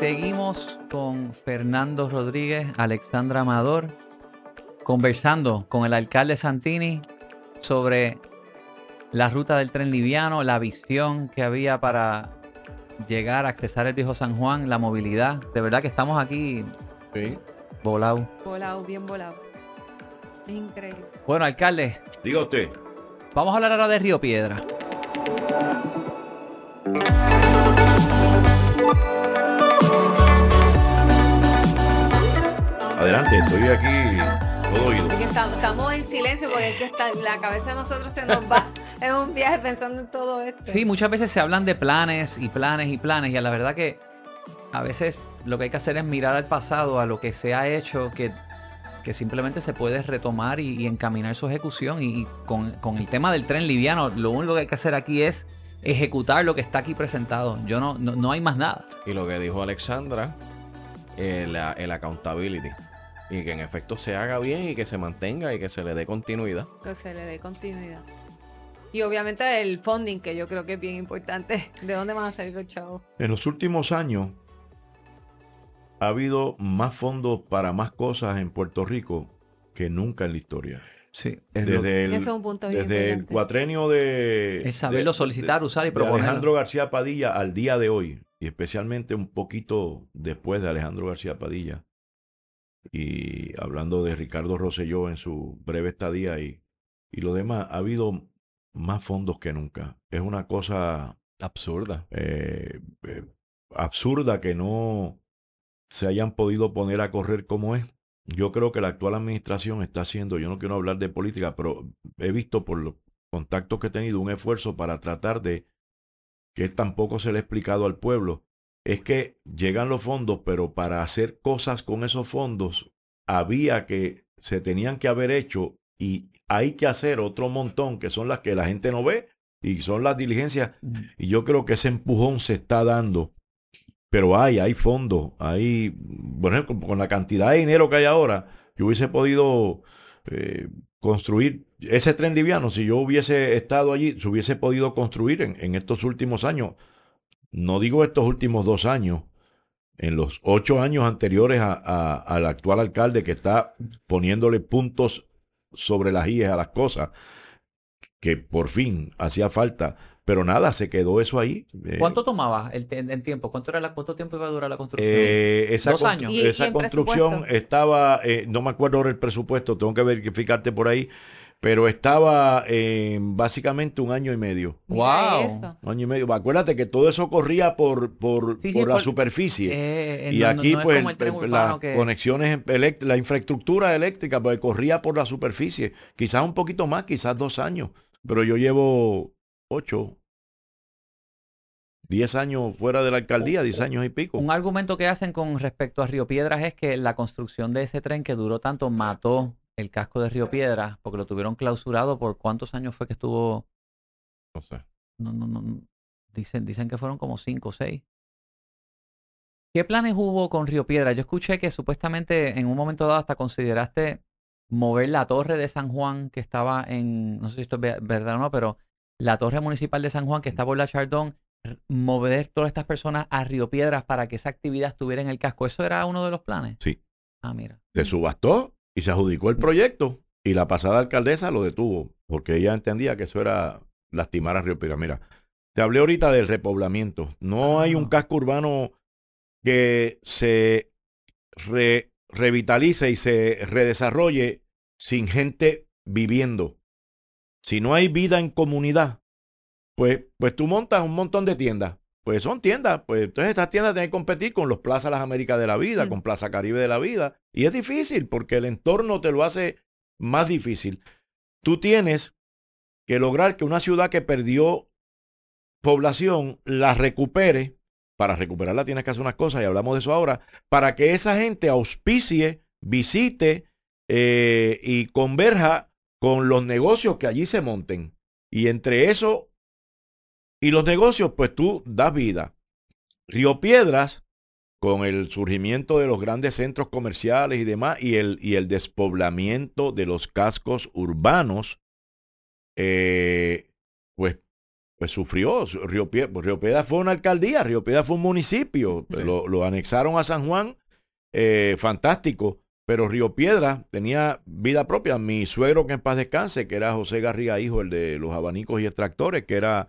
Seguimos con Fernando Rodríguez, Alexandra Amador, conversando con el alcalde Santini sobre la ruta del tren liviano, la visión que había para llegar a accesar el viejo San Juan, la movilidad. De verdad que estamos aquí Sí. volados. Volado, bien volado. Es increíble. Bueno, alcalde, Diga usted. vamos a hablar ahora de Río Piedra. Adelante, estoy aquí todo oído. Estamos, estamos en silencio porque es que está, la cabeza de nosotros se nos va en un viaje pensando en todo esto. Sí, muchas veces se hablan de planes y planes y planes y a la verdad que a veces lo que hay que hacer es mirar al pasado, a lo que se ha hecho, que, que simplemente se puede retomar y, y encaminar su ejecución. Y, y con, con el tema del tren liviano, lo único que hay que hacer aquí es ejecutar lo que está aquí presentado. Yo no, no, no hay más nada. Y lo que dijo Alexandra, el, el accountability. Y que en efecto se haga bien y que se mantenga y que se le dé continuidad. Que se le dé continuidad. Y obviamente el funding, que yo creo que es bien importante. ¿De dónde van a salir los chavos? En los últimos años ha habido más fondos para más cosas en Puerto Rico que nunca en la historia. Sí. Desde el, Eso es un punto bien desde el cuatrenio de... Es saberlo de- solicitar, de- usar y de proponerlo. Alejandro García Padilla al día de hoy, y especialmente un poquito después de Alejandro García Padilla, y hablando de Ricardo Rosselló en su breve estadía y, y lo demás, ha habido más fondos que nunca. Es una cosa Absurda. eh, eh, absurda que no se hayan podido poner a correr como es. Yo creo que la actual administración está haciendo, yo no quiero hablar de política, pero he visto por los contactos que he tenido un esfuerzo para tratar de, que tampoco se le ha explicado al pueblo, es que llegan los fondos, pero para hacer cosas con esos fondos había que, se tenían que haber hecho y hay que hacer otro montón, que son las que la gente no ve y son las diligencias y yo creo que ese empujón se está dando. Pero hay, hay fondos, hay, bueno, con, con la cantidad de dinero que hay ahora, yo hubiese podido eh, construir ese tren liviano, si yo hubiese estado allí, se hubiese podido construir en, en estos últimos años. No digo estos últimos dos años, en los ocho años anteriores a- a- al actual alcalde que está poniéndole puntos sobre las IES a las cosas, que por fin hacía falta. Pero nada, se quedó eso ahí. Eh, ¿Cuánto tomaba el, el tiempo? ¿Cuánto, era la, ¿Cuánto tiempo iba a durar la construcción? Eh, esa Dos años. ¿Y- y esa en construcción estaba, eh, no me acuerdo ahora el presupuesto, tengo que verificarte por ahí, pero estaba en básicamente un año y medio. Wow. Un año y medio. Acuérdate que todo eso corría por, por, Sí, sí, por la por- superficie. Eh, eh, y no- aquí, no pues, urbano las que- conexiones, elect- la infraestructura eléctrica, pues corría por la superficie. Quizás un poquito más, quizás dos años. Pero yo llevo ocho, diez años fuera de la alcaldía, diez años y pico. Un argumento que hacen con respecto a Río Piedras es que la construcción de ese tren que duró tanto mató el casco de Río Piedras porque lo tuvieron clausurado por cuántos años fue que estuvo. No sé. No, no, no. Dicen, dicen que fueron como cinco o seis. ¿Qué planes hubo con Río Piedras? Yo escuché que supuestamente en un momento dado hasta consideraste mover la torre de San Juan que estaba en, no sé si esto es ve- verdad o no, pero la torre municipal de San Juan que está por la Chardón, mover todas estas personas a Río Piedras para que esa actividad estuviera en el casco. ¿Eso era uno de los planes? Sí. Ah, mira. se subastó y se adjudicó el proyecto y la pasada alcaldesa lo detuvo porque ella entendía que eso era lastimar a Río Piedras. Mira, te hablé ahorita del repoblamiento. No hay un Ah. casco urbano que se re- revitalice y se redesarrolle sin gente viviendo. Si no hay vida en comunidad, pues, pues tú montas un montón de tiendas. Pues son tiendas, pues entonces estas tiendas tienen que competir con los Plaza Las Américas de la vida, Mm. con Plaza Caribe de la vida. Y es difícil porque el entorno te lo hace más difícil. Tú tienes que lograr que una ciudad que perdió población la recupere. Para recuperarla tienes que hacer unas cosas y hablamos de eso ahora. Para que esa gente auspicie, visite eh, y converja con los negocios que allí se monten. Y entre eso y los negocios, pues tú das vida. Río Piedras, con el surgimiento de los grandes centros comerciales y demás, y el, y el despoblamiento de los cascos urbanos, eh, pues pues sufrió. Su- Río, Pie- pues, Río Piedra fue una alcaldía, Río Piedra fue un municipio. Sí. Lo, lo anexaron a San Juan, eh, fantástico. Pero Río Piedra tenía vida propia. Mi suegro, que en paz descanse, que era José Garriga, hijo, el de los abanicos y extractores, que era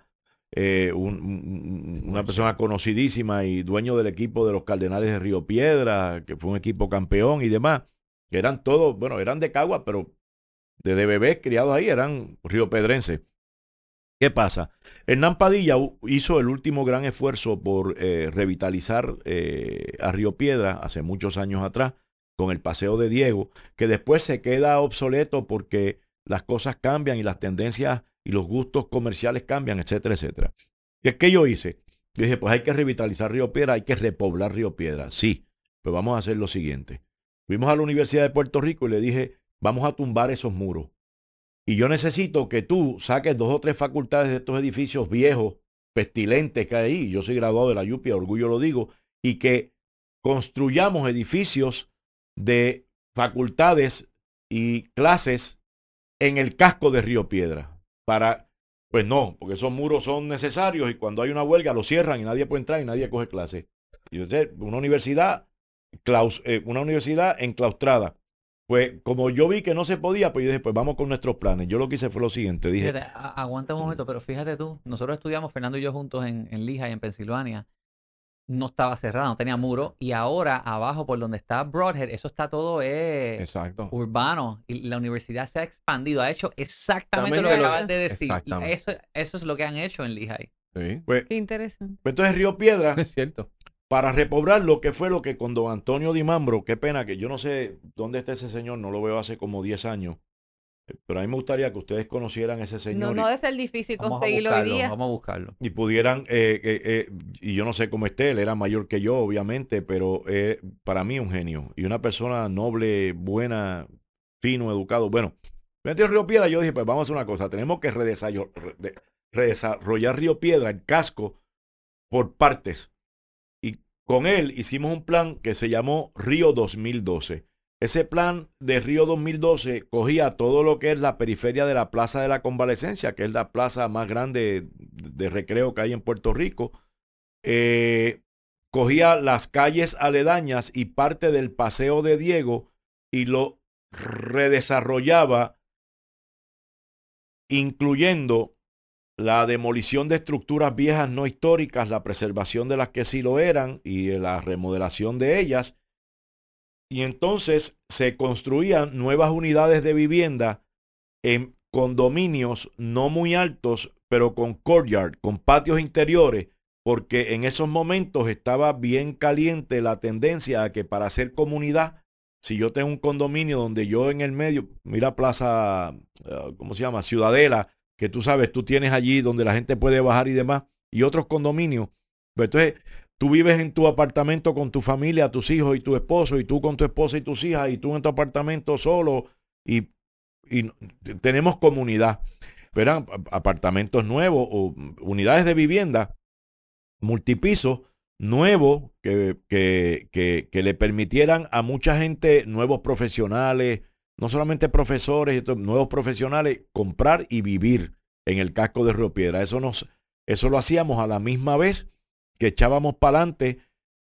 eh, un- un- una persona conocidísima y dueño del equipo de los Cardenales de Río Piedra, que fue un equipo campeón y demás, que eran todos, bueno, eran de Cagua, pero desde bebés criados ahí eran riopedrenses. ¿Qué pasa? Hernán Padilla hizo el último gran esfuerzo por eh, revitalizar eh, a Río Piedra hace muchos años atrás con el paseo de Diego, que después se queda obsoleto porque las cosas cambian y las tendencias y los gustos comerciales cambian, etcétera, etcétera. ¿Qué, qué yo hice? Yo dije, pues hay que revitalizar Río Piedra, hay que repoblar Río Piedra. Sí, pues vamos a hacer lo siguiente. Fuimos a la Universidad de Puerto Rico y le dije, vamos a tumbar esos muros. Y yo necesito que tú saques dos o tres facultades de estos edificios viejos, pestilentes que hay ahí. Yo soy graduado de la Yupia, orgullo lo digo, y que construyamos edificios de facultades y clases en el casco de Río Piedra. Para, pues no, porque esos muros son necesarios y cuando hay una huelga lo cierran y nadie puede entrar y nadie coge clase. Y una universidad, claus- eh, una universidad enclaustrada. Pues como yo vi que no se podía, pues yo dije, pues vamos con nuestros planes. Yo lo que hice fue lo siguiente, dije, aguanta un momento, pero fíjate tú, nosotros estudiamos, Fernando y yo juntos en, en Lehigh, en Pensilvania. No estaba cerrado, no tenía muro. Y ahora, abajo, por donde está Broadhead, eso está todo eh, Exacto. urbano. Y la universidad se ha expandido, ha hecho exactamente lo que lo acabas de decir. Eso, eso es lo que han hecho en Lehigh. Sí, pues, Qué interesante. pues entonces Río Piedra es cierto. para repoblar lo que fue lo que con don Antonio Di Mambro, qué pena que yo no sé dónde está ese señor, no lo veo hace como 10 años, pero a mí me gustaría que ustedes conocieran a ese No, señor no y- debe ser difícil Vamos a conseguirlo hoy buscarlo, día. vamos a buscarlo. y, pudieran, eh, eh, eh, y yo no sé cómo esté, él era mayor que yo, obviamente, pero eh, para mí un genio y una persona noble, buena, fino, educado. Bueno, metió Río Piedra, yo dije, pues vamos a hacer una cosa, tenemos que redesarrollar Río Piedra, el casco, por partes. Y con él hicimos un plan que se llamó Río 2012. Ese plan de Río 2012 cogía todo lo que es la periferia de la Plaza de la Convalecencia, que es la plaza más grande de recreo que hay en Puerto Rico. Eh, cogía las calles aledañas y parte del Paseo de Diego y lo redesarrollaba, incluyendo la demolición de estructuras viejas no históricas, la preservación de las que sí lo eran y la remodelación de ellas. Y entonces se construían nuevas unidades de vivienda en condominios no muy altos, pero con courtyard, con patios interiores, porque en esos momentos estaba bien caliente la tendencia a que para hacer comunidad, si yo tengo un condominio donde yo en el medio, mira Plaza, eh, ¿cómo se llama? Ciudadela, que tú sabes, tú tienes allí donde la gente puede bajar y demás, y otros condominios. Pues entonces, tú vives en tu apartamento con tu familia, tus hijos y tu esposo, y tú con tu esposa y tus hijas, y tú en tu apartamento solo, y, y tenemos comunidad. A- apartamentos nuevos o unidades de vivienda multipisos nuevos que, que, que, que le permitieran a mucha gente, nuevos profesionales, no solamente profesores, nuevos profesionales, comprar y vivir en el casco de Río Piedra. Eso, nos, eso lo hacíamos a la misma vez que echábamos para adelante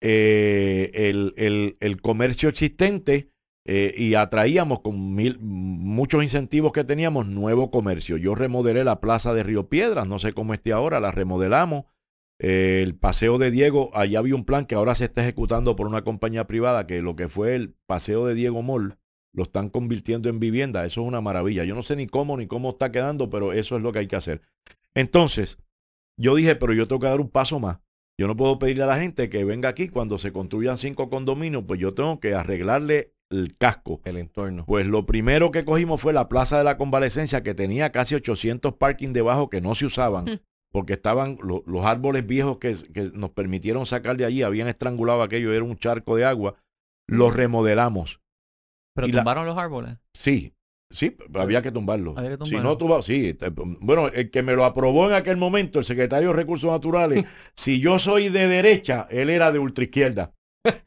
eh, el, el- comercio existente eh, y atraíamos con mil, muchos incentivos que teníamos nuevo comercio. Yo remodelé la plaza de Río Piedras, no sé cómo esté ahora, la remodelamos. Eh, el paseo de Diego, allá había un plan que ahora se está ejecutando por una compañía privada, que lo que fue el paseo de Diego Mall, lo están convirtiendo en vivienda. Eso es una maravilla. Yo no sé ni cómo ni cómo está quedando, pero eso es lo que hay que hacer. Entonces, yo dije, pero yo tengo que dar un paso más. Yo no puedo pedirle a la gente que venga aquí cuando se construyan cinco condominios, pues yo tengo que arreglarle el casco. El entorno. Pues lo primero que cogimos fue la Plaza de la Convalecencia, que tenía casi 800 parking debajo que no se usaban, Mm. porque estaban lo- los árboles viejos que, que nos permitieron sacar de allí, habían estrangulado aquello, era un charco de agua. Los remodelamos. Pero Y la- tumbaron los árboles. Sí, sí, había que tumbarlo. Había que Si tumbarlo. no tumba, sí. Bueno, el que me lo aprobó en aquel momento, el secretario de Recursos Naturales, si yo soy de derecha, él era de ultraizquierda.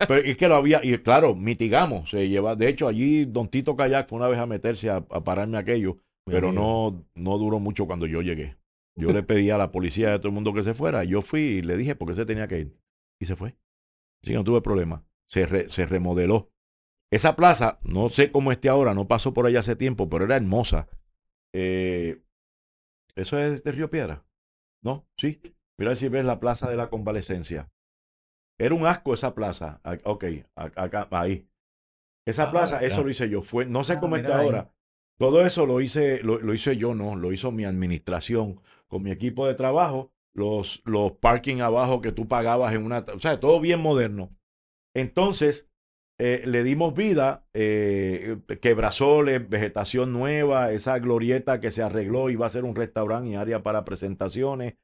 Pero es que lo había, y claro, mitigamos. Se lleva, de hecho, allí Don Tito Kayak fue una vez a meterse a, a pararme aquello, pero no, no duró mucho cuando yo llegué. Yo le pedí a la policía a todo el mundo que se fuera. Yo fui y le dije por qué se tenía que ir. Y se fue. Así que no tuve problema. Se, re- se remodeló. Esa plaza, no sé cómo esté ahora, no pasó por allá hace tiempo, pero era hermosa. Eh, ¿Eso es de Río Piedra? ¿No? Sí. Mira si ves la plaza de la convalecencia. Era un asco esa plaza. Ah, Ok, acá, ahí. Esa Ah, plaza, eso lo hice yo. Fue, no sé Ah, cómo está ahí. ahora. Todo eso lo hice, lo, lo hice yo, no, lo hizo mi administración con mi equipo de trabajo, los, los parking abajo que tú pagabas en una, o sea, todo bien moderno. Entonces, eh, le dimos vida, eh, quebrasoles, vegetación nueva, esa glorieta que se arregló, iba a ser un restaurante y área para presentaciones,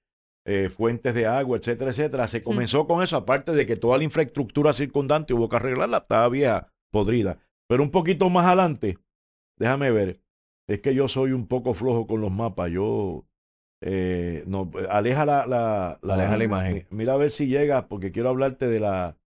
eh, fuentes de agua, etcétera, etcétera. Se comenzó con eso, aparte de que toda la infraestructura circundante hubo que arreglarla, estaba vieja, podrida. Pero un poquito más adelante, déjame ver, es que yo soy un poco flojo con los mapas, yo... eh, no, aleja la, la, Aleja la imagen. Mira a ver si llega, porque quiero hablarte de la,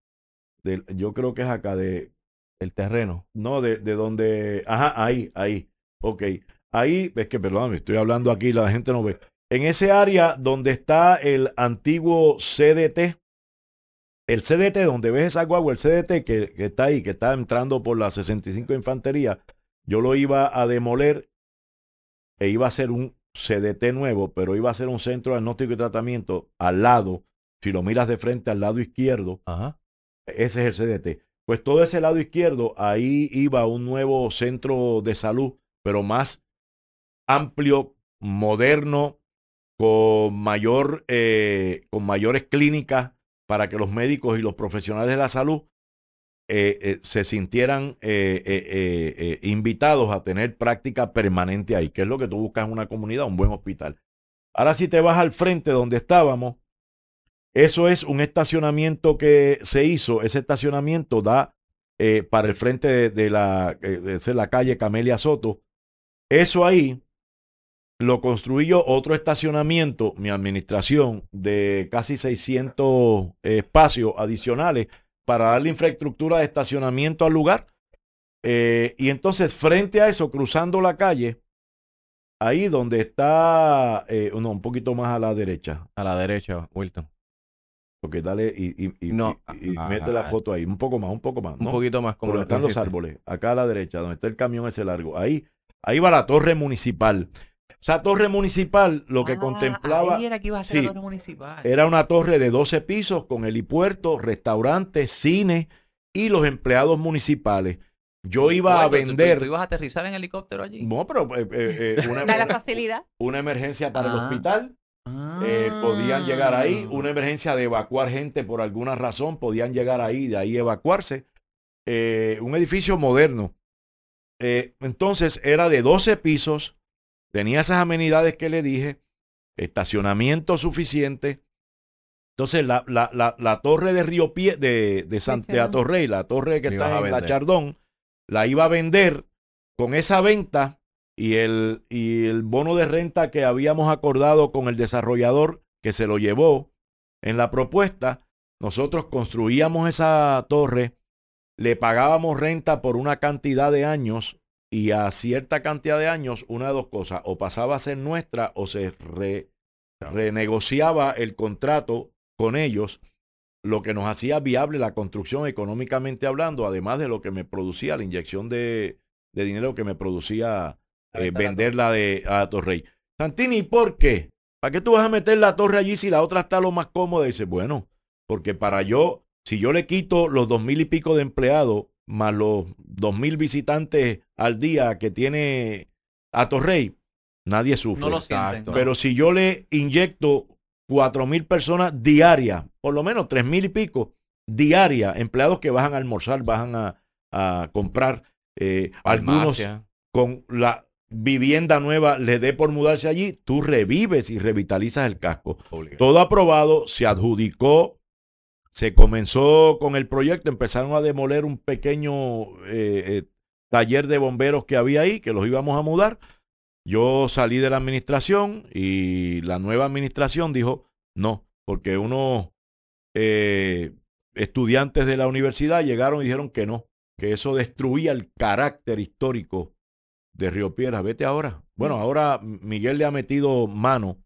yo creo que es acá, de, El terreno. no, de, de donde, ajá, ahí, ahí, ok. Ahí, es que, perdóname, estoy hablando aquí, la gente no ve. En ese área donde está el antiguo CDT, el CDT, donde ves esa guagua, el CDT que, que está ahí, que está entrando por la 65 Infantería, yo lo iba a demoler e iba a ser un CDT nuevo, pero iba a ser un centro de diagnóstico y tratamiento al lado, si lo miras de frente al lado izquierdo, Ajá. Ese es el CDT. Pues todo ese lado izquierdo, ahí iba un nuevo centro de salud, pero más amplio, moderno, con mayor, eh, con mayores clínicas para que los médicos y los profesionales de la salud eh, eh, se sintieran invitados a tener práctica permanente ahí, que es lo que tú buscas en una comunidad, un buen hospital. Ahora si te vas al frente donde estábamos, eso es un estacionamiento que se hizo. Ese estacionamiento da eh, para el frente de, la, eh, de la calle Camelia Soto. Eso ahí lo construí yo, otro estacionamiento, mi administración, de casi 600 espacios adicionales para darle infraestructura de estacionamiento al lugar. Eh, y entonces, frente a eso, cruzando la calle, ahí donde está, no, un poquito más a la derecha, A la derecha, Wilton. Porque dale y, y, y- No, y- y ah, mete la ah, foto ahí, un poco más, un poco más. Un ¿no? poquito más como Por donde están los árboles, acá a la derecha, donde está el camión ese largo. Ahí, ahí va la torre municipal. Esa torre municipal lo que Ah, contemplaba Ahí era que iba a ser Sí. la torre municipal. era una torre de 12 pisos con helipuerto, restaurante, cine y los empleados municipales. Yo iba a Oye, ¿tú- tú- vender. ¿Tú ibas a aterrizar en helicóptero allí? No, pero eh, eh, eh, una, Da la facilidad. una emergencia para el Ah. eh, podían llegar ahí. Ah. Una emergencia de evacuar gente por alguna razón, podían llegar ahí, de ahí evacuarse. Eh, un edificio moderno. Eh, entonces era de 12 pisos, tenía esas amenidades que le dije, estacionamiento suficiente. Entonces la, la, la, la torre de Río Pie, de, de Santa Chardón. Torrey, la torre que está en la. Chardón, la iba a vender con esa venta y el, y el bono de renta que habíamos acordado con el desarrollador que se lo llevó en la propuesta, nosotros construíamos esa torre, le pagábamos renta por una cantidad de años y a cierta cantidad de años, una de dos cosas, o pasaba a ser nuestra o se re- renegociaba el contrato con ellos, lo que nos hacía viable la construcción económicamente hablando, además de lo que me producía la inyección de, de dinero que me producía eh, venderla de, a Torrey. Santini, ¿por qué? ¿Para qué tú vas a meter la torre allí si la otra está lo más cómoda? Y dice, bueno, porque para yo, si yo le quito los dos mil y pico de empleados, más los dos mil visitantes al día que tiene a Torrey, nadie sufre. No lo sienten. Pero si yo le inyecto cuatro mil personas diarias, por lo menos tres mil y pico diarias, empleados que bajan a almorzar, bajan a, a comprar, eh, algunos con la vivienda nueva le dé por mudarse allí, tú revives y revitalizas el casco. Obligado. Todo aprobado, se adjudicó, se comenzó con el proyecto, empezaron a demoler un pequeño eh, eh, taller de bomberos que había ahí, que los íbamos a mudar. Yo salí de la administración y la nueva administración dijo no, porque unos eh, estudiantes de la universidad llegaron y dijeron que no, que eso destruía el carácter histórico de Río Piedras. Vete ahora. Bueno, ahora Miguel le ha metido mano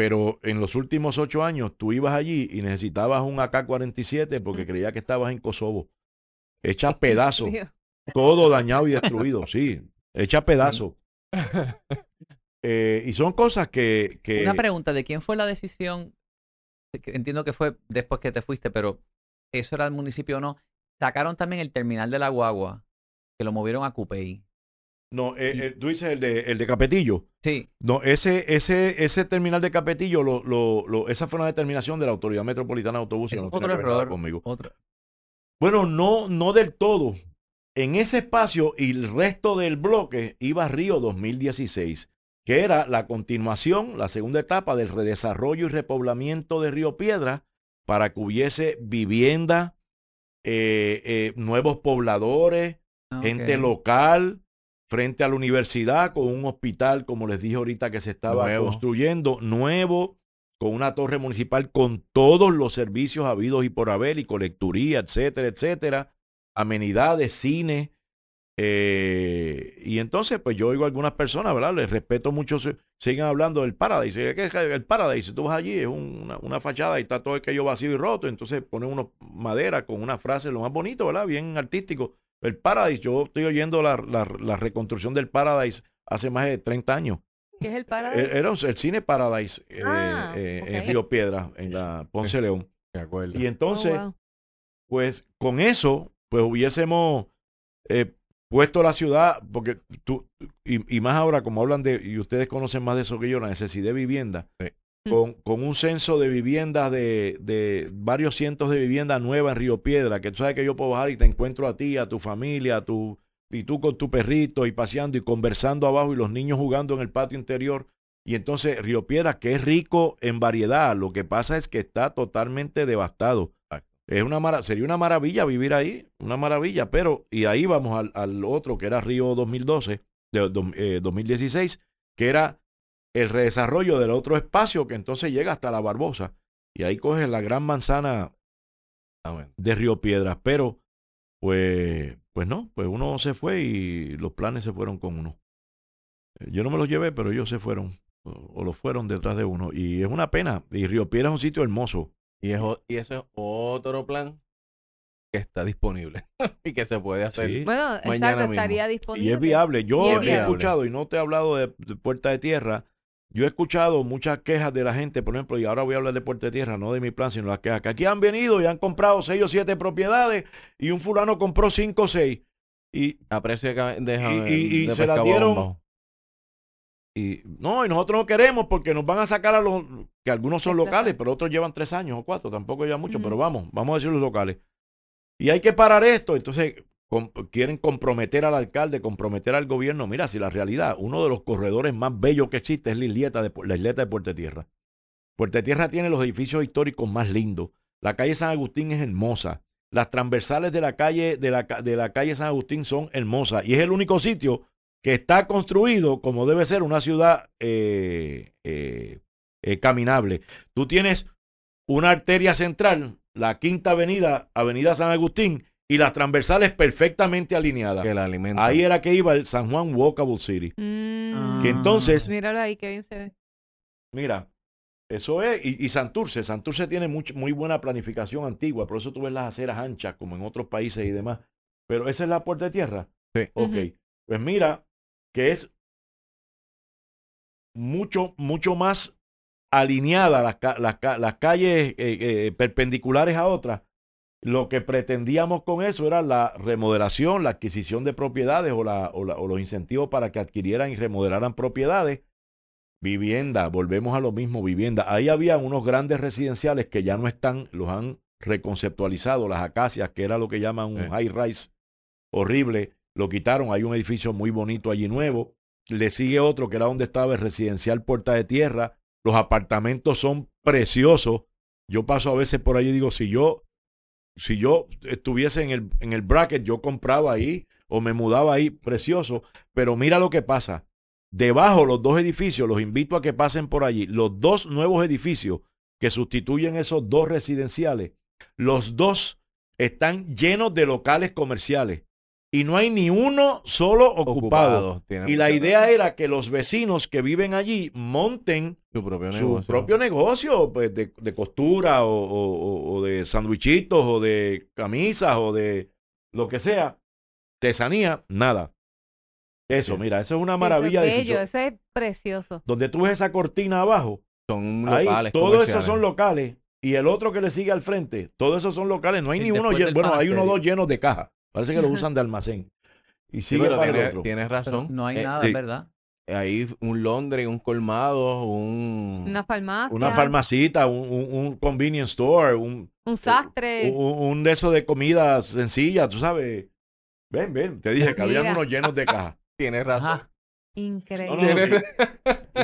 pero en los últimos ocho años tú ibas allí y necesitabas un AK-47 porque creías que estabas en Kosovo. Hecha pedazos, todo dañado y destruido, sí, hecha pedazos. Eh, y son cosas que... que Una pregunta, ¿de quién fue la decisión? Entiendo que fue después que te fuiste, pero eso era el municipio o no. Sacaron también el terminal de la guagua, que lo movieron a Cupey. No, eh, eh, tú dices el de, el de Capetillo. Sí, No, ese, ese, ese terminal de Capetillo, lo, lo, lo- esa fue una determinación de la Autoridad Metropolitana de Autobuses. No otro error. conmigo. otro. Bueno, no, no del todo. En ese espacio y el resto del bloque iba Río 2016, que era la continuación, la segunda etapa del redesarrollo y repoblamiento de Río Piedra para que hubiese vivienda, eh, nuevos pobladores, Ah, gente local, frente a la universidad, con un hospital, como les dije ahorita, que se estaba Nuevo. construyendo, nuevo, con una torre municipal con todos los servicios habidos y por haber, y colecturía, etcétera, etcétera, amenidades, cine. eh, y entonces, pues yo oigo a algunas personas, ¿verdad? Les respeto mucho, siguen hablando del Paradise. ¿Qué es el Paradise? Tú vas allí, es un- una, una fachada y está todo aquello vacío y roto. Entonces ponen una madera con una frase lo más bonito, ¿verdad? Bien artístico. El Paradise, yo estoy oyendo la, la- la reconstrucción del Paradise hace más de 30 años. ¿Qué es el para? Eh, Era el cine Paradise eh, Ah, eh, en. Río Piedra, en la Ponce León. De acuerdo. Y entonces, Oh, wow. pues con eso, pues hubiésemos eh, puesto la ciudad, porque tú, y, y más ahora, como hablan de, y ustedes conocen más de eso que yo, la necesidad de vivienda, Sí. Con, con un censo de viviendas, de, de varios cientos de viviendas nuevas en Río Piedra, que tú sabes que yo puedo bajar y te encuentro a ti, a tu familia, a tu, y tú con tu perrito y paseando y conversando abajo y los niños jugando en el patio interior. Y entonces Río Piedra, que es rico en variedad, lo que pasa es que está totalmente devastado. Es una mara- sería una maravilla vivir ahí, una maravilla, pero, y ahí vamos al, al otro que era Río 2012, de, do- eh, 2016, que era el redesarrollo del otro espacio que entonces llega hasta la Barbosa. Y ahí coges la gran manzana de Río Piedras, pero pues, pues no, pues uno se fue y los planes se fueron con uno. Eh, Yo no me los llevé, pero ellos se fueron, o, o los fueron detrás de uno. Y es una pena. Y Río Piedras es un sitio hermoso. Y, es, y eso es otro plan que está disponible y que se puede hacer. Sí. Bueno, mañana exacto, mismo. estaría Y disponible. es viable. Yo Y es he escuchado, y no te he hablado de, de Puerta de Tierra, yo he escuchado muchas quejas de la gente, por ejemplo, y ahora voy a hablar de Puerta de Tierra, no de mi plan, sino las quejas, que aquí han venido y han comprado seis o siete propiedades y un fulano compró cinco o seis. Y, A precio de, ca- de, Y- y- y de se la dieron- bomba. y no, y nosotros no queremos porque nos van a sacar a los, que algunos son locales, pero otros llevan tres años o cuatro, tampoco llevan mucho, pero vamos, vamos a decir los locales. Y hay que parar esto, entonces quieren comprometer al alcalde, comprometer al gobierno. Mira, si la realidad, uno de los corredores más bellos que existe es la isleta de, la Puerto Tierra. Puerto Tierra tiene los edificios históricos más lindos. La calle San Agustín es hermosa. Las transversales de la calle, de la calle San Agustín son hermosas. Y es el único sitio que está construido como debe ser una ciudad eh, eh, eh, caminable. Tú tienes una arteria central, la quinta avenida, Avenida San Agustín, y las transversales perfectamente alineadas. Que la alimenta. Ahí era que iba el San Juan Walkable City. Mm. Que entonces, Míralo ahí, que bien se ve. mira, eso es, y, y Santurce, Santurce tiene much- muy buena planificación antigua, por eso tú ves las aceras anchas como en otros países y demás. Pero esa es la puerta de tierra. Sí. Ok, pues mira que es mucho, mucho más alineada las, las, las calles eh, eh, perpendiculares a otras. Lo que pretendíamos con eso era la remodelación, la adquisición de propiedades o, la, o, la- o los incentivos para que adquirieran y remodelaran propiedades. Vivienda, volvemos a lo mismo, vivienda. Ahí había unos grandes residenciales que ya no están, los han reconceptualizado, las acacias, que era lo que llaman un Sí. high rise horrible, lo quitaron, hay un edificio muy bonito allí nuevo, le sigue otro que era donde estaba el residencial Puerta de Tierra, los apartamentos son preciosos, yo paso a veces por allí y digo, si yo, si yo estuviese en el, en el bracket, yo compraba ahí o me mudaba ahí, precioso, pero mira lo que pasa, debajo los dos edificios, los invito a que pasen por allí, los dos nuevos edificios que sustituyen esos dos residenciales, los dos están llenos de locales comerciales y no hay ni uno solo ocupado. Y la idea razón. era que los vecinos que viven allí monten su propio su negocio. propio negocio pues, de, de costura o, o- o- o de sandwichitos o de camisas o de lo que sea. Tesanía, nada. Eso, Sí. mira, eso es una Eso maravilla. es bello, eso es precioso. Donde tú ves esa cortina abajo, Son locales. todos esos son locales. Y el otro que le sigue al frente, todos esos son locales. No hay Y ni uno lleno. Bueno, hay uno o dos llenos de caja. Parece que lo usan de almacén. Y Sí, sigue pero para el otro. tienes Pero razón. no hay Eh, nada, sí. ¿verdad? Hay un Londres, un colmado, un... Una farmacia, Una farmacita, un, un- un convenience store, un, un sastre. un, un de esos de comida sencilla, tú sabes. Ven, ven, te dije que habían unos llenos de caja. Tienes razón. Ajá. Increíble. No, no, no,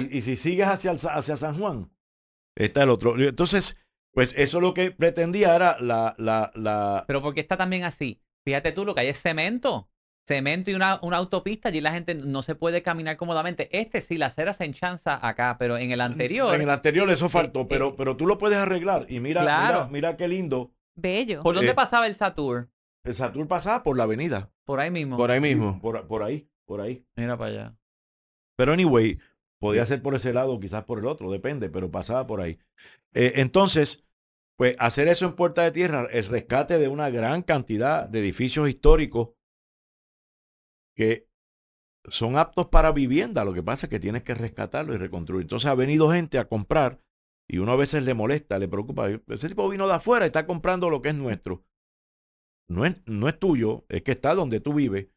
sí. y, y si sigues hacia, el- hacia San Juan, está el otro. Entonces, pues eso lo que pretendía era la, la, la, Pero porque está también así. Fíjate tú, lo que hay es cemento. Cemento y una, una autopista. Allí la gente no se puede caminar cómodamente. Este sí, la acera se enchanza acá, pero en el anterior, En el anterior eso faltó, eh, pero, eh, pero tú lo puedes arreglar. Y mira, Claro. mira, mira qué lindo. Bello. ¿por dónde eh, pasaba el Satur? El Satur pasaba por la avenida. Por ahí mismo. Por ahí mismo. Por, por ahí, por ahí. Mira para allá. Pero anyway, podía ser por ese lado, quizás por el otro, depende, pero pasaba por ahí. Eh, entonces, pues hacer eso en Puerta de Tierra, el rescate de una gran cantidad de edificios históricos que son aptos para vivienda. Lo que pasa es que tienes que rescatarlo y reconstruir. Entonces ha venido gente a comprar y uno a veces le molesta, le preocupa. Ese tipo vino de afuera y está comprando lo que es nuestro. No es, no es tuyo, es que está donde tú vives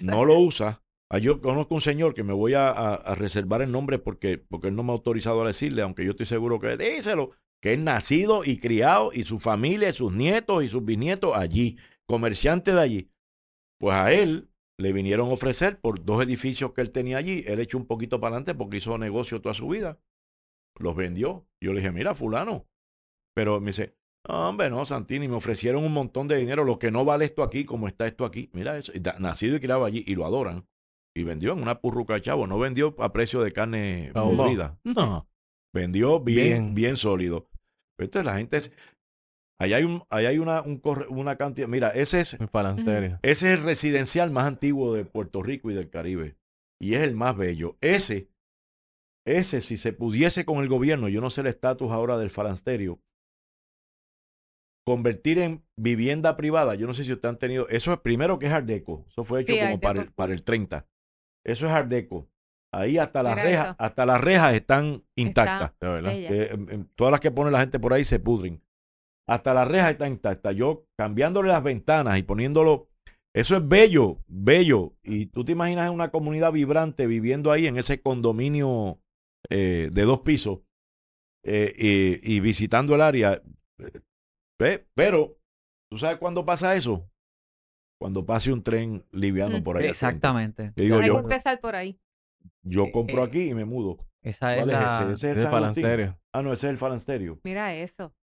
no lo usa. Ah, yo conozco un señor que me voy a, a- a reservar el nombre porque, porque él no me ha autorizado a decirle, aunque yo estoy seguro que díselo, que es nacido y criado y su familia, y sus nietos y sus bisnietos allí, comerciante de allí. Pues a él le vinieron a ofrecer por dos edificios que él tenía allí, él echó un poquito para adelante porque hizo negocio toda su vida, los vendió. Yo le dije, mira, fulano. Pero me dice, no, hombre, no, Santini, me ofrecieron un montón de dinero, lo que no vale esto aquí, como está esto aquí. Mira eso, nacido y criado allí, y lo adoran. Y vendió en una purruca de chavo, no vendió a precio de carne No. vendió bien, Bien. bien, sólido. Entonces la gente es, ahí hay, un, ahí hay una, un una cantidad, mira, ese es, ese es el residencial más antiguo de Puerto Rico y del Caribe. Y es el más bello. Ese, ese, si se pudiese con el gobierno, yo no sé el estatus ahora del falansterio, convertir en vivienda privada, yo no sé si ustedes han tenido, eso es primero que es Art Deco, eso fue hecho Sí, como para el, para el 30. Eso es Art Deco. Ahí hasta las Mira rejas, eso. hasta las rejas están intactas. Verdad. Bella. Eh, em, em, todas las que pone la gente por ahí se pudren. Hasta la reja está intacta. Yo cambiándole las ventanas y poniéndolo. Eso es bello, bello. Y tú te imaginas una comunidad vibrante viviendo ahí en ese condominio eh, de dos pisos eh, y, y visitando el área. Eh, ve, Pero, ¿tú sabes cuándo pasa eso? Cuando pase un tren liviano Mm. por ahí. Exactamente. Que digo Hay que yo, empezar por ahí. Yo Eh, compro eh, aquí y me mudo. Esa es ¿Cuál es la... ese? Ese es el serio. Ah, no, ese es el falansterio. Mira eso.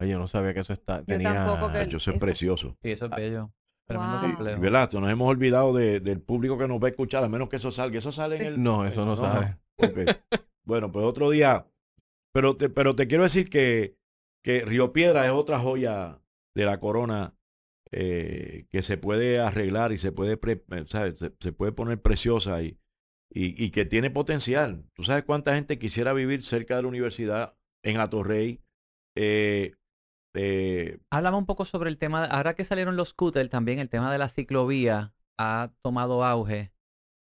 Ay, yo no sabía que eso está, Yo tenía... tampoco que- Yo soy Eso. precioso. Sí, eso es bello. Tremendo Wow. complejo. ¿Verdad? Nos hemos olvidado de- del público que nos va a escuchar, a menos que eso salga. Eso sale en el. No, eso no sale. Ok. Bueno, pues otro día. Pero te, pero te quiero decir que, que Río Piedra es otra joya de la corona eh, que se puede arreglar y se puede, pre- eh, ¿sabes? Se, se puede poner preciosa y, y, y que tiene potencial. ¿Tú sabes cuánta gente quisiera vivir cerca de la universidad, en Atorrey? Eh, eh, Háblame un poco sobre el tema, ahora que salieron los scooters, también el tema de la ciclovía ha tomado auge.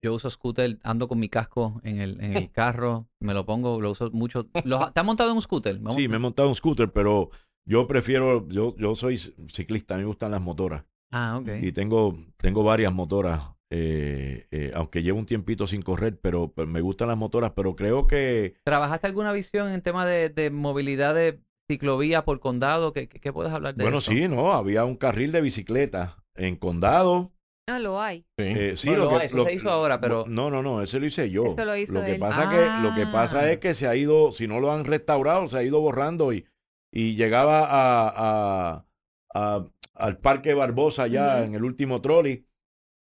Yo uso scooter, ando con mi casco en el, en el carro, me lo pongo, lo uso mucho. ¿Lo- ¿Te has montado en un scooter? Vamos- Sí, me he montado un scooter, pero yo prefiero, yo, yo soy ciclista, a mí me gustan las motoras. Ah, ok. Y tengo, tengo varias motoras, eh, eh, aunque llevo un tiempito sin correr, pero, pero me gustan las motoras, pero creo que ¿Trabajaste alguna visión en tema de, de movilidad de ciclovía por condado? ¿Qué, qué, qué puedes hablar de Bueno, eso? sí, no, había un carril de bicicleta en condado. Ah, lo hay. Sí. eh, sí, Bueno, lo no, que, eso lo se que- hizo ahora, pero- No, no, no, ese lo hice yo. Eso lo hizo que él. pasa que Lo que pasa Ah. es que se ha ido, si no lo han restaurado, se ha ido borrando y, y llegaba a, a- a- al Parque Barbosa ya en el último trolley.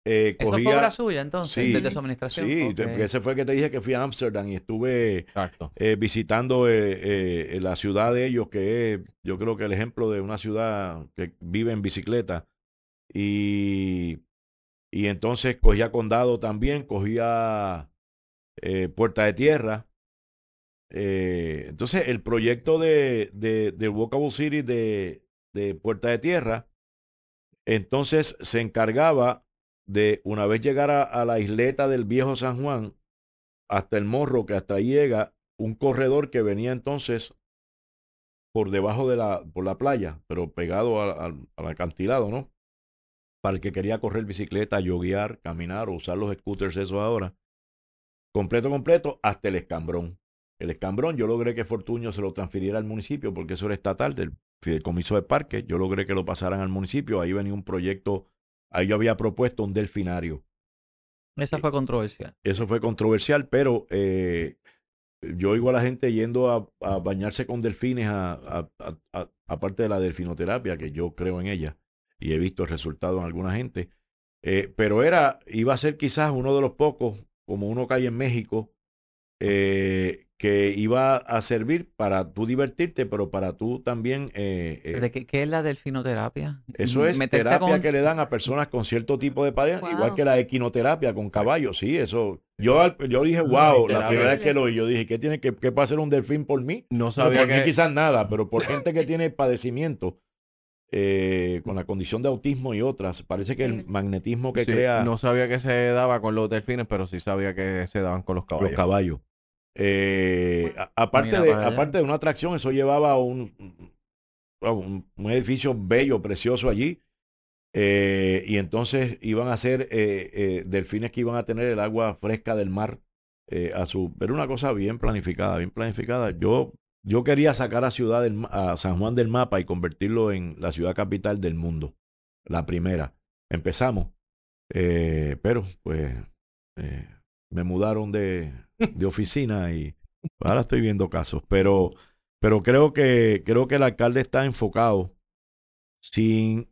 Eh, ¿Eso cogía, fue obra suya entonces? Sí, ¿Desde su administración? Sí, porque ese fue el que te dije que fui a Ámsterdam y estuve eh, visitando eh, la ciudad de ellos, que es, yo creo que el ejemplo de una ciudad que vive en bicicleta. Y y entonces cogía Condado también, cogía Puerta de Tierra. Entonces, el proyecto de, de, de Walkable City de, de Puerta de Tierra, entonces se encargaba de, una vez llegara a la isleta del viejo San Juan, hasta el morro, que hasta ahí llega un corredor que venía entonces por debajo de la, por la playa, pero pegado al acantilado, ¿no? Para el que quería correr bicicleta, yoguear, caminar o usar los scooters eso ahora. Completo, completo, hasta el escambrón. El escambrón, yo logré que Fortuño se lo transfiriera al municipio porque eso era estatal del fideicomiso de parque. Yo logré que lo pasaran al municipio. Ahí venía un proyecto, ahí yo había propuesto un delfinario. Esa fue controversial. Eso fue controversial, pero eh, yo oigo a la gente yendo a, bañarse con delfines, aparte de la delfinoterapia, que yo creo en ella y he visto el resultado en alguna gente. Eh, pero era, iba a ser quizás uno de los pocos, como uno que hay en México, eh, que iba a servir para tú divertirte, pero para tú también... Eh, eh qué, es la delfinoterapia? Eso es terapia que le dan a personas con cierto tipo de padres, igual que la equinoterapia con caballos, sí, eso. Yo, yo dije, wow, la primera vez que lo oí, yo dije, ¿qué tiene que, qué puede hacer un delfín por mí? No sabía por mí quizás nada, pero por gente que tiene padecimiento, eh, con la condición de autismo y otras. Parece que el magnetismo que crea. No sabía que se daba con los delfines, pero sí sabía que se daban con los caballos. Los caballos. Eh, aparte, de, aparte de una atracción, eso llevaba a un, un, edificio bello, precioso allí. Eh, y entonces iban a ser eh, delfines que iban a tener el agua fresca del mar a su... Era una cosa bien planificada, bien planificada. Yo, yo quería sacar a, ciudad del, a San Juan del mapa y convertirlo en la ciudad capital del mundo. La primera. Empezamos. pero, pues, me mudaron de, de oficina y ahora estoy viendo casos, pero, pero creo que creo que el alcalde está enfocado sin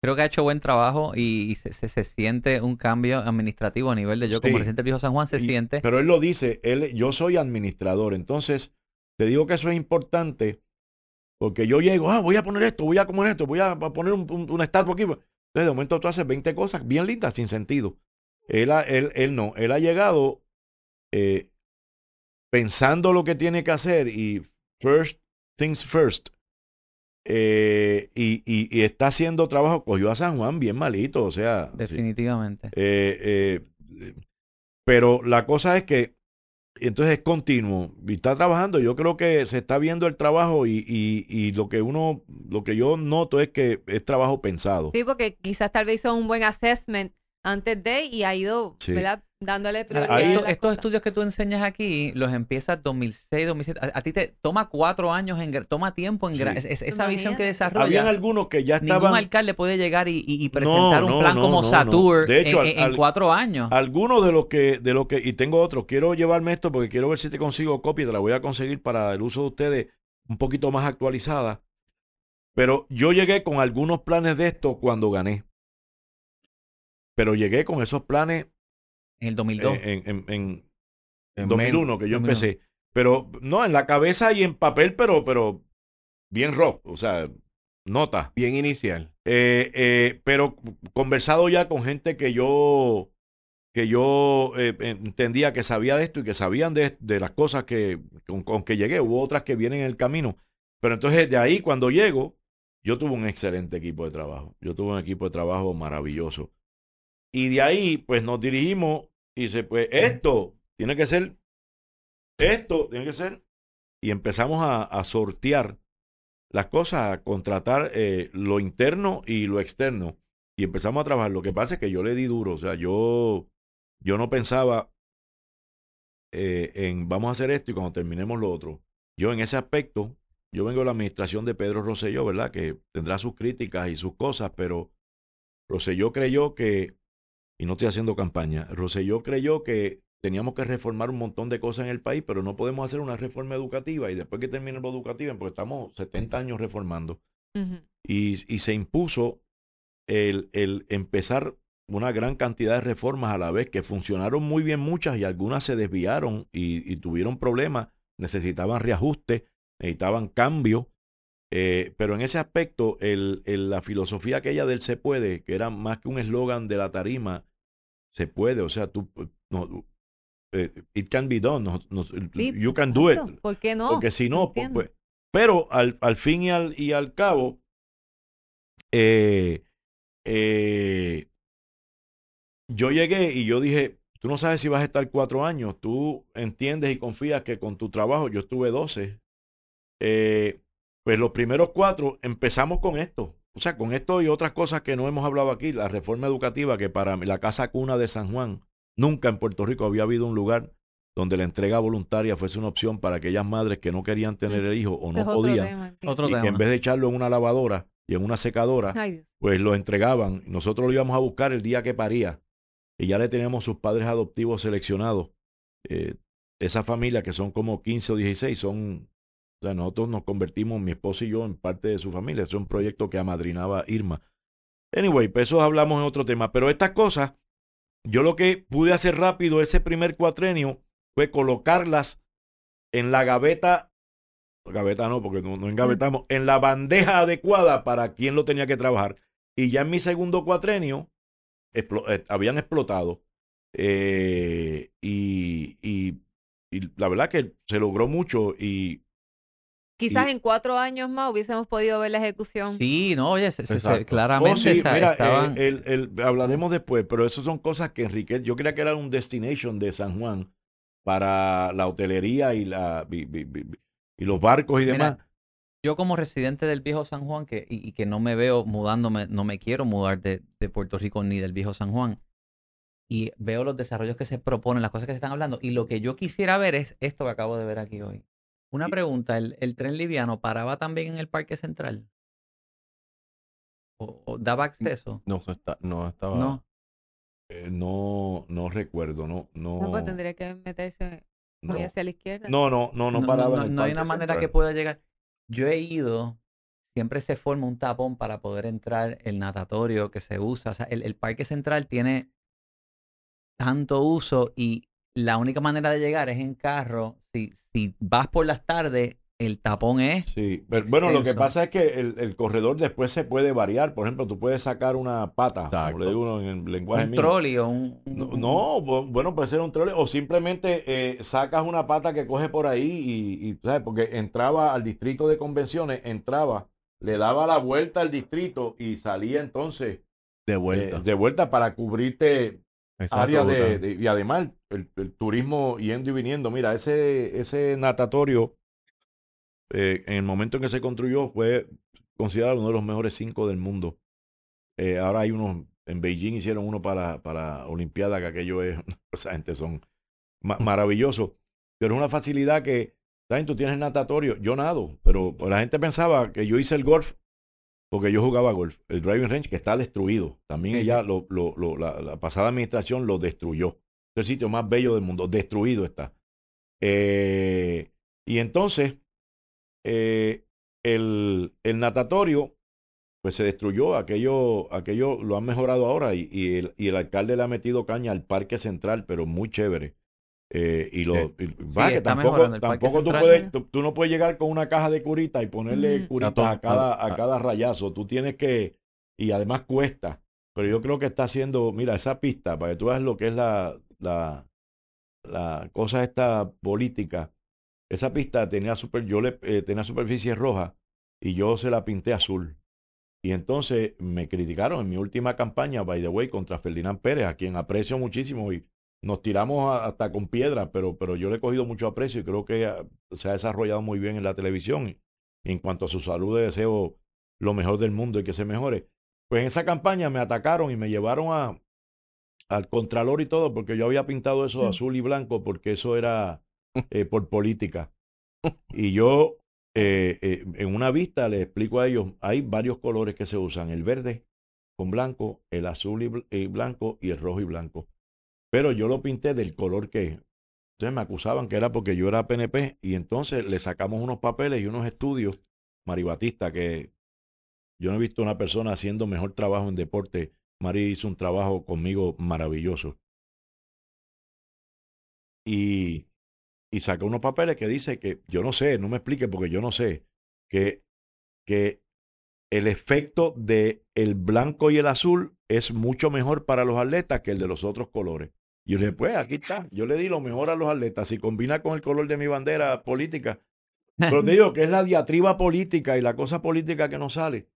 Creo que ha hecho buen trabajo y, se, se, siente un cambio administrativo a nivel de yo como presidente del Viejo San Juan se siente. Pero él lo dice, él, yo soy administrador, entonces te digo que eso es importante porque yo llego, ah, voy a poner esto, voy a poner esto, voy a poner un, un, estatua aquí. Entonces de momento tú haces 20 cosas bien lindas, sin sentido. Él, él, él no, él ha llegado eh, pensando lo que tiene que hacer y first things first. Eh, y, y, está haciendo trabajo, cogió a San Juan bien malito, o sea. Definitivamente. Eh, pero la cosa es que entonces es continuo y está trabajando. Yo creo que se está viendo el trabajo y, y, y, lo que uno, lo que yo noto es que es trabajo pensado. Sí, porque quizás tal vez hizo un buen assessment antes de y ha ido, ¿verdad? Dándole prioridad. estos estudios que tú enseñas aquí los empiezas 2006, 2007. A, ti te toma cuatro años, en, toma tiempo en esa visión que desarrolla. Habían algunos que ya estaban. Ningún alcalde puede llegar y, presentar un plan como Satur en, cuatro años. Algunos de los que, de lo que, y tengo otros, quiero llevarme esto porque quiero ver si te consigo copia, te la voy a conseguir para el uso de ustedes un poquito más actualizada. Pero yo llegué con algunos planes de esto cuando gané. Pero llegué con esos planes en el 2002. Eh, en, en, en, 2001, que yo empecé. Pero no, en la cabeza y en papel, pero, pero bien rough. O sea, nota. Bien inicial. Eh, eh, pero conversado ya con gente que yo que yo entendía que sabía de esto y que sabían de, de las cosas que con, con, que llegué. Hubo otras que vienen en el camino. Pero entonces de ahí cuando llego, yo tuve un excelente equipo de trabajo. Yo tuve un equipo de trabajo maravilloso. Y de ahí, pues nos dirigimos y dice, pues esto tiene que ser, esto tiene que ser. Y empezamos a, sortear las cosas, a contratar eh, lo interno y lo externo. Y empezamos a trabajar. Lo que pasa es que yo le di duro. O sea, yo, yo no pensaba eh, en vamos a hacer esto y cuando terminemos lo otro. Yo en ese aspecto, yo vengo de la administración de Pedro Rosselló, ¿verdad? Que tendrá sus críticas y sus cosas, pero Rosselló creyó que y no estoy haciendo campaña. Roselló creyó que teníamos que reformar un montón de cosas en el país, pero no podemos hacer una reforma educativa. Y después que termine la educativa, porque estamos 70 años reformando, y, se impuso el, el empezar una gran cantidad de reformas a la vez que funcionaron muy bien muchas y algunas se desviaron y, y tuvieron problemas, necesitaban reajuste, necesitaban cambio. Eh, pero en ese aspecto, el, el- la filosofía aquella del se puede, que era más que un eslogan de la tarima, se puede, o sea, tú, eh, no, eh, it can be done, no- no- Sí, you can do it. ¿Por qué no? Porque si no, pues, pues- pero al, al fin y al, y al cabo, eh, eh, yo llegué y yo dije, tú no sabes si vas a estar cuatro años, tú entiendes y confías que con tu trabajo, yo estuve 12, eh, pues los primeros cuatro empezamos con esto. O sea, con esto y otras cosas que no hemos hablado aquí, la reforma educativa, que para la casa cuna de San Juan, nunca en Puerto Rico había habido un lugar donde la entrega voluntaria fuese una opción para aquellas madres que no querían tener el hijo o no es otro podían, tema. Otro y que tema. en vez de echarlo en una lavadora y en una secadora, Ay, pues lo entregaban. Nosotros lo íbamos a buscar el día que paría. Y ya le teníamos sus padres adoptivos seleccionados. Eh, esa familia, que son como 15 o 16, son. O sea, nosotros nos convertimos, mi esposo y yo, en parte de su familia. Es un proyecto que amadrinaba Irma. Anyway, pues eso hablamos en otro tema. Pero estas cosas, yo lo que pude hacer rápido ese primer cuatrenio fue colocarlas en la gaveta. Gaveta no, porque no, no engavetamos. En la bandeja adecuada para quien lo tenía que trabajar. Y ya en mi segundo cuatrenio eh, habían explotado. Eh, y, y, y la verdad que se logró mucho. Y Quizás y- en cuatro años más hubiésemos podido ver la ejecución. Sí, no, oye, se- se- claramente Oh, sí, esa- mira, eh, estaban... el- el- hablaremos después, pero eso son cosas que Enrique, yo creía que era un destination de San Juan para la hotelería y, la, y, y- y- y los barcos y Mira, demás. yo como residente del viejo San Juan que, y, y que no me veo mudándome, no me quiero mudar de, de Puerto Rico ni del viejo San Juan, y veo los desarrollos que se proponen, las cosas que se están hablando, y lo que yo quisiera ver es esto que acabo de ver aquí hoy. Una pregunta, ¿el, el tren liviano paraba también en el Parque Central? ¿O, o daba acceso? No, está, no estaba. No. Eh, no, no recuerdo, no, no. No, pues tendría que meterse muy no. hacia la izquierda. No, no, no, no no, paraba. no- en el no hay una manera que pueda llegar. Yo he ido, siempre se forma un tapón para poder entrar el natatorio que se usa. O sea, el, el parque central tiene tanto uso y la única manera de llegar es en carro. Si, si vas por las tardes, el tapón es. Sí, pero, bueno, lo que pasa es que el, el corredor después se puede variar. Por ejemplo, tú puedes sacar una pata, Exacto. como le digo en el lenguaje Un mío. trolley o un. No, no, bu- bueno, puede ser un trole o simplemente eh, sacas una pata que coge por ahí y, y, ¿sabes? Porque entraba al distrito de convenciones, entraba, le daba la vuelta al distrito y salía entonces De eh, vuelta. de vuelta para cubrirte Exacto, área de, y además el, el turismo yendo y viniendo. Mira, ese, ese natatorio eh, en el momento en que se construyó fue considerado uno de los mejores cinco del mundo. Eh, ahora hay unos, en Beijing hicieron uno para, para Olimpiada, que aquello es, esa gente son ma- maravillosos. Pero es una facilidad que. Tú tienes natatorio, yo nado, pero la gente pensaba que yo hice el golf porque yo jugaba golf. El driving range que está destruido. También Sí, ella, lo, lo- lo- la, la pasada administración lo destruyó. Es el sitio más bello del mundo. Destruido está. Eh, y entonces, eh, el, el natatorio, pues se destruyó. Aquello, aquello lo han mejorado ahora y, y el, y el alcalde le ha metido caña al parque central, pero muy chévere. Eh, y lo, Sí. y- va, que tampoco, tampoco tú, puedes, tú, tú no puedes llegar con una caja de curita y ponerle Mm. curitas a cada, a- a a- cada rayazo. Tú tienes que, y además cuesta. Pero yo creo que está haciendo, mira, esa pista, para que tú veas lo que es la, la, la cosa esta política. Esa pista tenía super, yo le eh, tenía superficie roja y yo se la pinté azul. Y entonces me criticaron en mi última campaña, by the way, contra Ferdinand Pérez, a quien aprecio muchísimo y nos tiramos hasta con piedra, pero, pero yo le he cogido mucho aprecio y creo que ah, se ha desarrollado muy bien en la televisión. En cuanto a su salud, le deseo lo mejor del mundo y que se mejore. Pues en esa campaña me atacaron y me llevaron a, al contralor y todo, porque yo había pintado eso de Mm. azul y blanco, porque eso era eh, por política. Y yo eh, eh, en una vista le explico a ellos, hay varios colores que se usan, el verde con blanco, el azul y blanco y el rojo y blanco. Pero yo lo pinté del color que es. Entonces me acusaban que era porque yo era PNP y entonces le sacamos unos papeles y unos estudios, Mari Batista, que yo no he visto una persona haciendo mejor trabajo en deporte. Mari hizo un trabajo conmigo maravilloso. Y, y sacó unos papeles que dice que, yo no sé, no me explique porque yo no sé, que, que el efecto de el blanco y el azul es mucho mejor para los atletas que el de los otros colores. Y yo le dije, pues aquí está, yo le di lo mejor a los atletas. Si combina con el color de mi bandera política, pero te digo que es la diatriba política y la cosa política que no sale.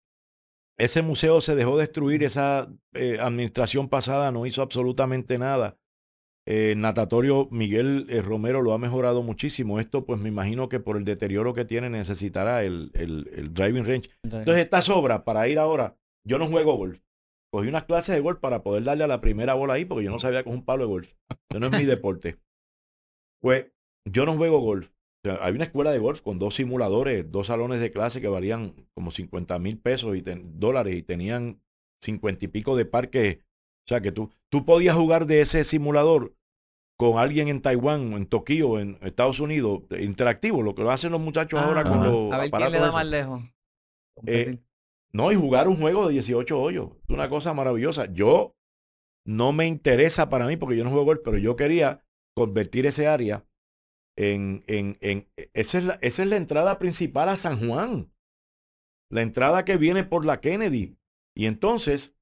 Ese museo se dejó destruir, esa eh, administración pasada no hizo absolutamente nada. Eh, natatorio Miguel eh, Romero lo ha mejorado muchísimo. Esto, pues me imagino que por el deterioro que tiene necesitará el, el, el driving range. Entonces, esta sobra para ir ahora. Yo no juego golf. Cogí unas clases de golf para poder darle a la primera bola ahí, porque yo no sabía con un palo de golf. Eso no es mi deporte. Pues yo no juego golf. hay una escuela de golf con dos simuladores, dos salones de clase que valían como 50 mil pesos y dólares y tenían cincuenta y pico de parques o sea que tú, tú podías jugar de ese simulador con alguien en Taiwán, en Tokio, en Estados Unidos, interactivo, lo que lo hacen los muchachos ahora con los A ver quién le da más lejos. Eh, no, y jugar un juego de 18 hoyos. Es una cosa maravillosa. Yo no me interesa para mí porque yo no juego golf, pero yo quería convertir ese área en... en, en esa, es la, esa es la entrada principal a San Juan. La entrada que viene por la Kennedy. Y entonces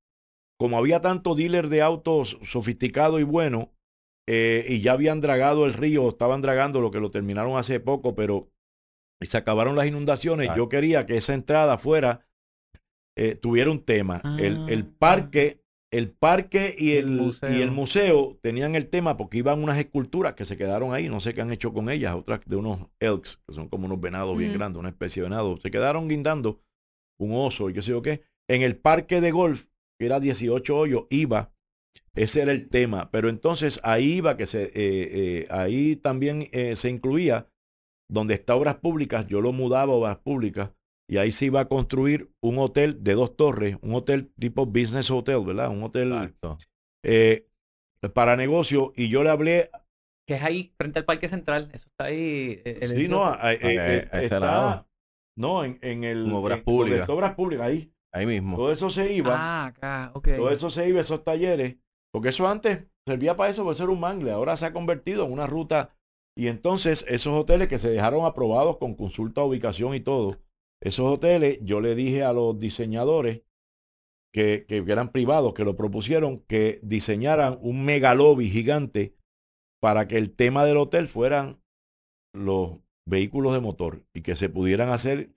como había tanto dealer de autos sofisticado y bueno, eh, y ya habían dragado el río, estaban dragando lo que lo terminaron hace poco, pero se acabaron las inundaciones. Yo quería que esa entrada fuera, eh, tuviera un tema. el, el, ah, parque, el parque y el, y el museo tenían el tema porque iban unas esculturas que se quedaron ahí, no sé qué han hecho con ellas, otras de unos elks, que son como unos venados bien grandes, una especie de venado. Se quedaron guindando un oso y qué sé yo qué. En el parque de golf que era 18 hoyos, iba, ese era el tema, pero entonces ahí iba que se, eh, eh, ahí también eh, se incluía, donde está obras públicas, yo lo mudaba a obras públicas, y ahí se iba a construir un hotel de dos torres, un hotel tipo business hotel, ¿verdad? Un hotel para negocio, y yo le hablé que es ahí frente al Parque Central. Eso está ahí. sí, no, está, no, en, en el obras públicas. Obras públicas, ahí. Ahí mismo. Todo eso se iba. Ah, acá, Todo eso se iba, esos talleres. Porque eso antes servía para eso, por ser un mangle. Ahora se ha convertido en una ruta. Y entonces esos hoteles que se dejaron aprobados con consulta, ubicación y todo, esos hoteles, yo le dije a los diseñadores que, que, eran privados, que lo propusieron, que diseñaran un mega lobby gigante para que el tema del hotel fueran los vehículos de motor y que se pudieran hacer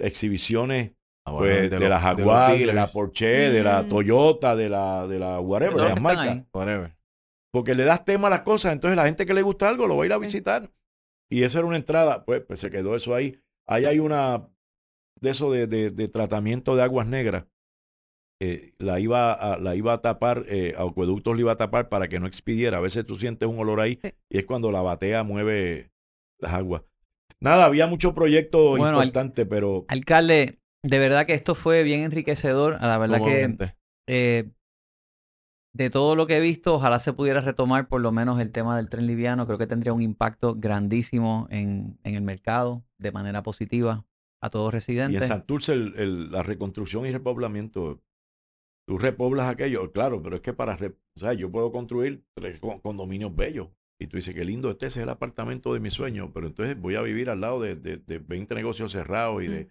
exhibiciones Ah, pues, de, la Jaguar, de, la Porsche, de la mm. Toyota, de la, de la whatever, de las marcas. Porque le das tema a las cosas, entonces la gente que le gusta algo lo va a ir a visitar. Y eso era una entrada, pues, pues se quedó eso ahí. Ahí hay una de eso de, de, tratamiento de aguas negras. Eh, la, iba a, la iba a tapar, eh, acueductos le iba a tapar para que no expidiera. A veces tú sientes un olor ahí y es cuando la batea mueve las aguas. Nada, había mucho proyecto importante, pero... Alcalde, de verdad que esto fue bien enriquecedor. La verdad que eh, de todo lo que he visto, ojalá se pudiera retomar por lo menos el tema del tren liviano. Creo que tendría un impacto grandísimo en, en el mercado de manera positiva a todos residentes. Y en Santurce la reconstrucción y repoblamiento, tú repoblas aquello, claro, pero es que para, o sea, yo puedo construir tres condominios bellos. Y tú dices, qué lindo, este es el apartamento de mi sueño, pero entonces voy a vivir al lado de, de, de 20 negocios cerrados y de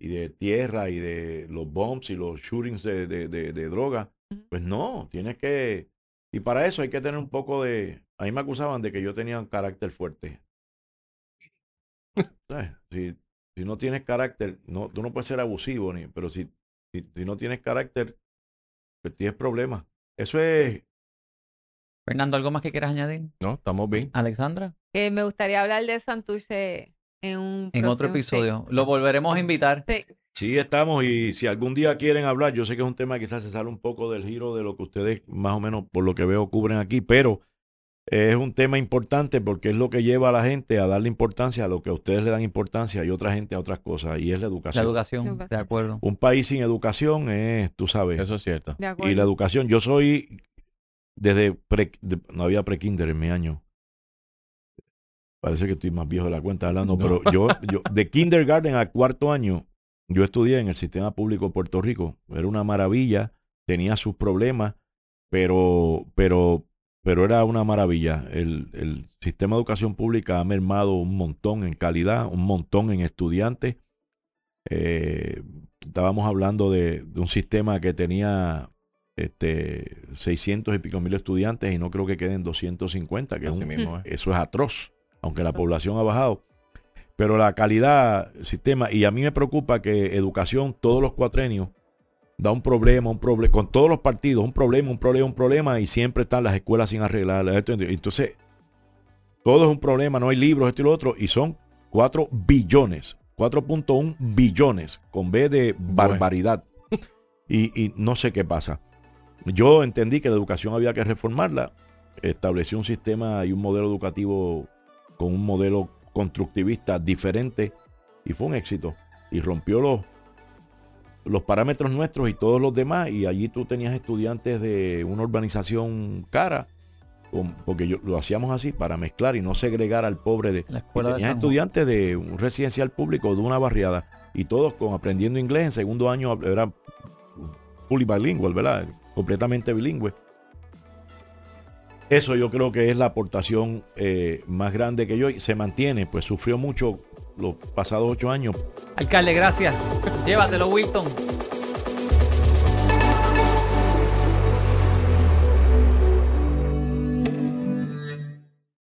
y de tierra y de los bombs y los shootings de, de, droga. Pues no, tienes que... Y para eso hay que tener un poco de... A mí me acusaban de que yo tenía un carácter fuerte. si no tienes carácter, no, tú no puedes ser abusivo, ni, pero si, si, no tienes carácter, pues tienes problemas. Eso es... Fernando, ¿algo más que quieras añadir? No, estamos bien. Alexandra. Eh, me gustaría hablar de Santurce en, otro episodio. Lo volveremos a invitar. Sí. Sí, estamos y si algún día quieren hablar, yo sé que es un tema que quizás se sale un poco del giro de lo que ustedes más o menos por lo que veo cubren aquí, pero es un tema importante porque es lo que lleva a la gente a darle importancia a lo que a ustedes le dan importancia y otra gente a otras cosas y es la educación. La educación, de acuerdo. Un país sin educación es, tú sabes. Eso es cierto. y la educación, yo soy desde no había pre-kinder en mi año. Parece que estoy más viejo de la cuenta hablando, pero yo, yo, de kindergarten al cuarto año, yo estudié en el sistema público de Puerto Rico. Era una maravilla, tenía sus problemas, pero, pero, pero era una maravilla. El, el sistema de educación pública ha mermado un montón en calidad, un montón en estudiantes. Eh, estábamos hablando de, de un sistema que tenía este, 600 y pico mil estudiantes y no creo que queden 250, que es un- mismo eso es atroz, aunque la población ha bajado. Pero la calidad, sistema, y a mí me preocupa que educación, todos los cuatrenios, da un problema, un problema, con todos los partidos, un problema, un problema, un problema, y siempre están las escuelas sin arreglar. Entonces, todo es un problema, no hay libros, esto y lo otro, y son 4 billones, 4.1 billones, con B de barbaridad. Y, y no sé qué pasa. Yo entendí que la educación había que reformarla, estableció un sistema y un modelo educativo con un modelo constructivista diferente y fue un éxito. Y rompió los, los parámetros nuestros y todos los demás. Y allí tú tenías estudiantes de una urbanización cara, porque yo, lo hacíamos así para mezclar y no segregar al pobre de... La escuela tenías estudiantes de un residencial público de una barriada y todos con aprendiendo inglés en segundo año era fully bilingüe, ¿verdad? Completamente bilingüe. Eso yo creo que es la aportación eh, más grande que yo y se mantiene, pues sufrió mucho los pasados ocho años. Alcalde, gracias. Llévatelo, Wilton.